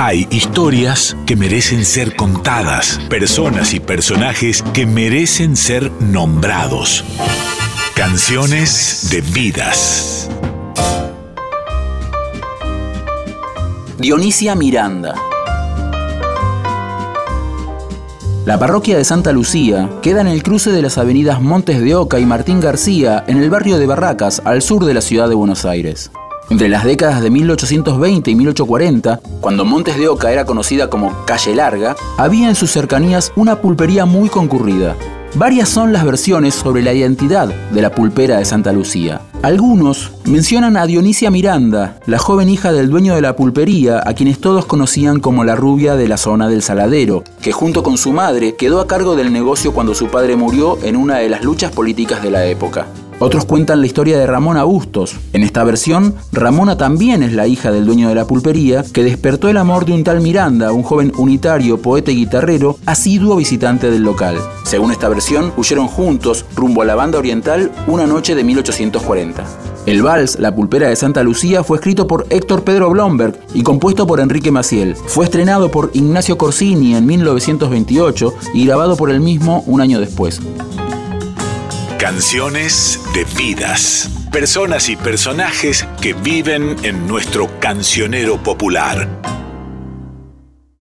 Hay historias que merecen ser contadas, personas y personajes que merecen ser nombrados. Canciones de vidas. Dionisia Miranda. La parroquia de Santa Lucía queda en el cruce de las avenidas Montes de Oca y Martín García en el barrio de Barracas, al sur de la ciudad de Buenos Aires. Entre las décadas de 1820 y 1840, cuando Montes de Oca era conocida como Calle Larga, había en sus cercanías una pulpería muy concurrida. Varias son las versiones sobre la identidad de la pulpera de Santa Lucía. Algunos mencionan a Dionisia Miranda, la joven hija del dueño de la pulpería, a quienes todos conocían como la rubia de la zona del Saladero, que junto con su madre quedó a cargo del negocio cuando su padre murió en una de las luchas políticas de la época. Otros cuentan la historia de Ramona Bustos. En esta versión, Ramona también es la hija del dueño de la pulpería, que despertó el amor de un tal Miranda, un joven unitario, poeta y guitarrero, asiduo visitante del local. Según esta versión, huyeron juntos rumbo a la banda oriental una noche de 1840. El vals La pulpera de Santa Lucía fue escrito por Héctor Pedro Blomberg y compuesto por Enrique Maciel. Fue estrenado por Ignacio Corsini en 1928 y grabado por él mismo un año después. Canciones de vidas. Personas y personajes que viven en nuestro cancionero popular.